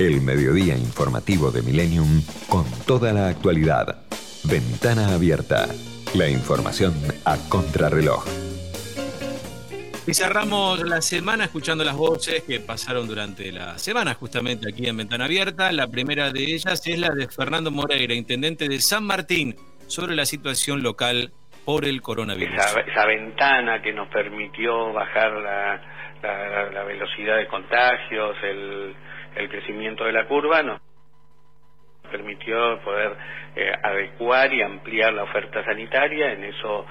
El mediodía informativo de Millennium con toda la actualidad. Ventana abierta. La información a contrarreloj. Y cerramos la semana escuchando las voces que pasaron durante la semana justamente aquí en Ventana Abierta. La primera de ellas es la de Fernando Moreira, intendente de San Martín, sobre la situación local por el coronavirus. Esa, ventana que nos permitió bajar la, velocidad de contagios, el, crecimiento de la curva, nos permitió poder eh, adecuar y ampliar la oferta sanitaria. En eso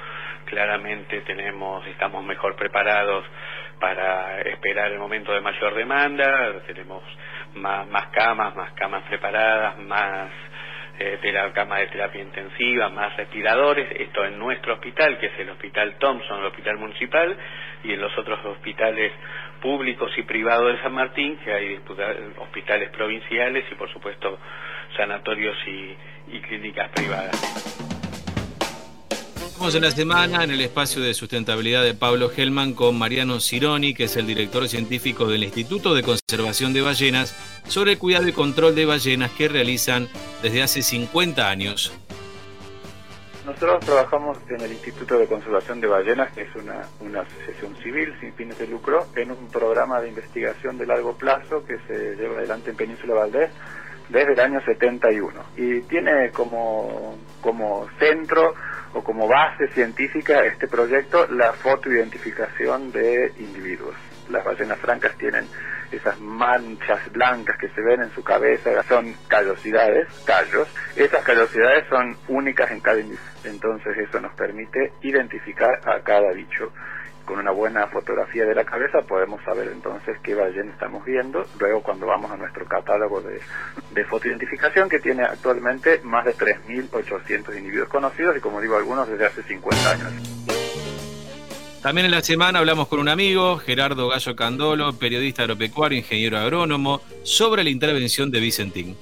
claramente tenemos, estamos mejor preparados para esperar el momento de mayor demanda. Tenemos más, camas, más camas preparadas, más de la cama de terapia intensiva, más respiradores, esto en nuestro hospital, que es el Hospital Thompson, el Hospital Municipal, y en los otros hospitales públicos y privados de San Martín, que hay hospitales provinciales y por supuesto sanatorios y clínicas privadas. Estamos en la semana en el espacio de sustentabilidad de Pablo Hellman con Mariano Cironi, que es el director científico del Instituto de Conservación de Ballenas, sobre el cuidado y control de ballenas que realizan desde hace 50 años. Nosotros trabajamos en el Instituto de Conservación de Ballenas, que es una, una asociación civil sin fines de lucro, en un programa de investigación de largo plazo que se lleva adelante en Península Valdés desde el año 71 y tiene como, como centro o como base científica este proyecto la fotoidentificación de individuos. Las ballenas francas tienen esas manchas blancas que se ven en su cabeza, son callosidades, callos. Esas callosidades son únicas en cada individuo. Entonces eso nos permite identificar a cada bicho con una buena fotografía de la cabeza podemos saber entonces qué ballena estamos viendo. Luego cuando vamos a nuestro catálogo de, de fotoidentificación que tiene actualmente más de 3.800 individuos conocidos y como digo algunos desde hace 50 años. También en la semana hablamos con un amigo, Gerardo Gallo Candolo, periodista agropecuario, ingeniero agrónomo, sobre la intervención de Vicentín.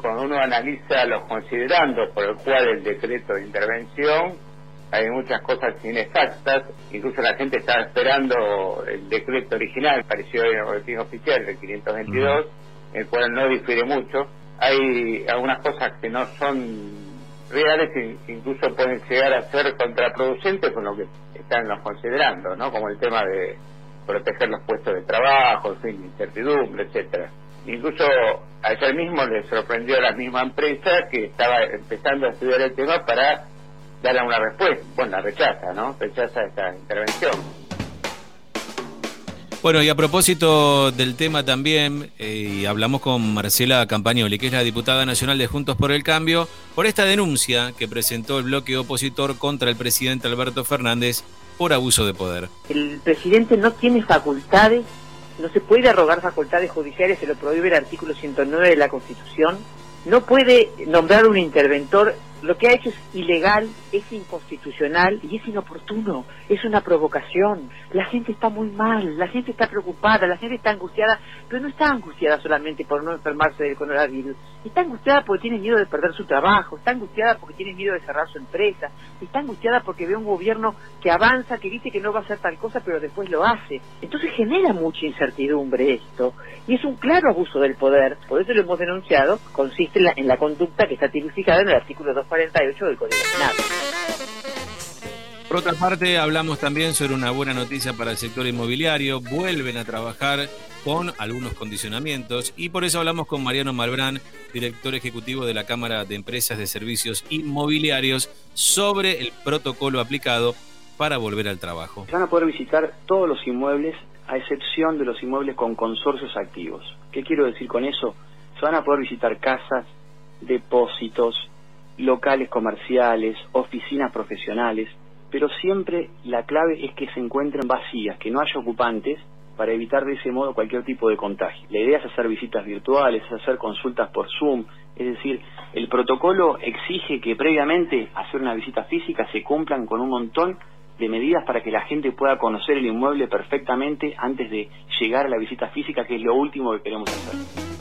Cuando uno analiza los considerandos por el cual el decreto de intervención hay muchas cosas inexactas, incluso la gente estaba esperando el decreto original, pareció en el boletín oficial del 522, el cual no difiere mucho. Hay algunas cosas que no son reales e incluso pueden llegar a ser contraproducentes con lo que están los considerando, ¿no? Como el tema de proteger los puestos de trabajo, en fin, incertidumbre, etcétera. Incluso ayer mismo le sorprendió a la misma empresa que estaba empezando a estudiar el tema para darle una respuesta. Bueno, la rechaza, ¿no? Rechaza esta intervención. Bueno, y a propósito del tema también, eh, hablamos con Marcela Campagnoli, que es la diputada nacional de Juntos por el Cambio, por esta denuncia que presentó el bloque opositor contra el presidente Alberto Fernández por abuso de poder. El presidente no tiene facultades, no se puede arrogar facultades judiciales, se lo prohíbe el artículo 109 de la Constitución, no puede nombrar un interventor lo que ha hecho es ilegal, es inconstitucional y es inoportuno, es una provocación. La gente está muy mal, la gente está preocupada, la gente está angustiada, pero no está angustiada solamente por no enfermarse del coronavirus, está angustiada porque tiene miedo de perder su trabajo, está angustiada porque tiene miedo de cerrar su empresa, está angustiada porque ve un gobierno que avanza, que dice que no va a hacer tal cosa, pero después lo hace. Entonces genera mucha incertidumbre esto y es un claro abuso del poder, por eso lo hemos denunciado, consiste en la, en la conducta que está tipificada en el artículo 2 48 del Código Penal. Por otra parte, hablamos también sobre una buena noticia para el sector inmobiliario. Vuelven a trabajar con algunos condicionamientos y por eso hablamos con Mariano Malbrán, director ejecutivo de la Cámara de Empresas de Servicios Inmobiliarios, sobre el protocolo aplicado para volver al trabajo. Van a poder visitar todos los inmuebles a excepción de los inmuebles con consorcios activos. ¿Qué quiero decir con eso? Se van a poder visitar casas, depósitos, locales comerciales, oficinas profesionales, pero siempre la clave es que se encuentren vacías, que no haya ocupantes para evitar de ese modo cualquier tipo de contagio. La idea es hacer visitas virtuales, hacer consultas por Zoom, es decir, el protocolo exige que previamente hacer una visita física se cumplan con un montón de medidas para que la gente pueda conocer el inmueble perfectamente antes de llegar a la visita física, que es lo último que queremos hacer.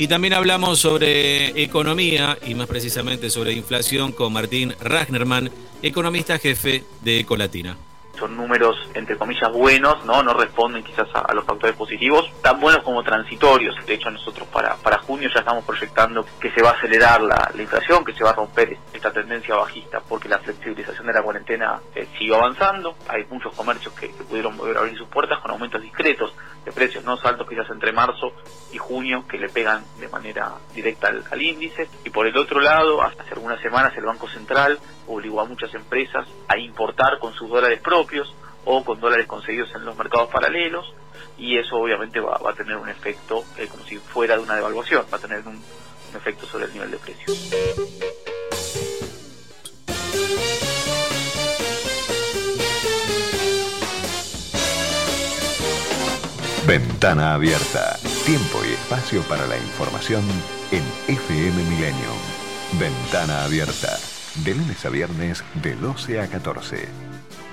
Y también hablamos sobre economía y más precisamente sobre inflación con Martín Ragnerman, economista jefe de Ecolatina. Son números entre comillas buenos, no no responden quizás a, los factores positivos, tan buenos como transitorios. De hecho nosotros para, para junio ya estamos proyectando que se va a acelerar la, inflación, que se va a romper esta tendencia bajista, porque la flexibilización de la cuarentena eh, sigue avanzando. Hay muchos comercios que, pudieron volver a abrir sus puertas con aumentos discretos de precios no saltos quizás entre marzo y junio que le pegan de manera directa al, al índice. Y por el otro lado, hace algunas semanas el Banco Central obligó a muchas empresas a importar con sus dólares propios o con dólares conseguidos en los mercados paralelos y eso obviamente va, a tener un efecto eh, como si fuera de una devaluación, va a tener un, un efecto sobre el nivel de precios. Ventana abierta. Tiempo y espacio para la información en FM Millennium. Ventana abierta. De lunes a viernes de 12 a 14.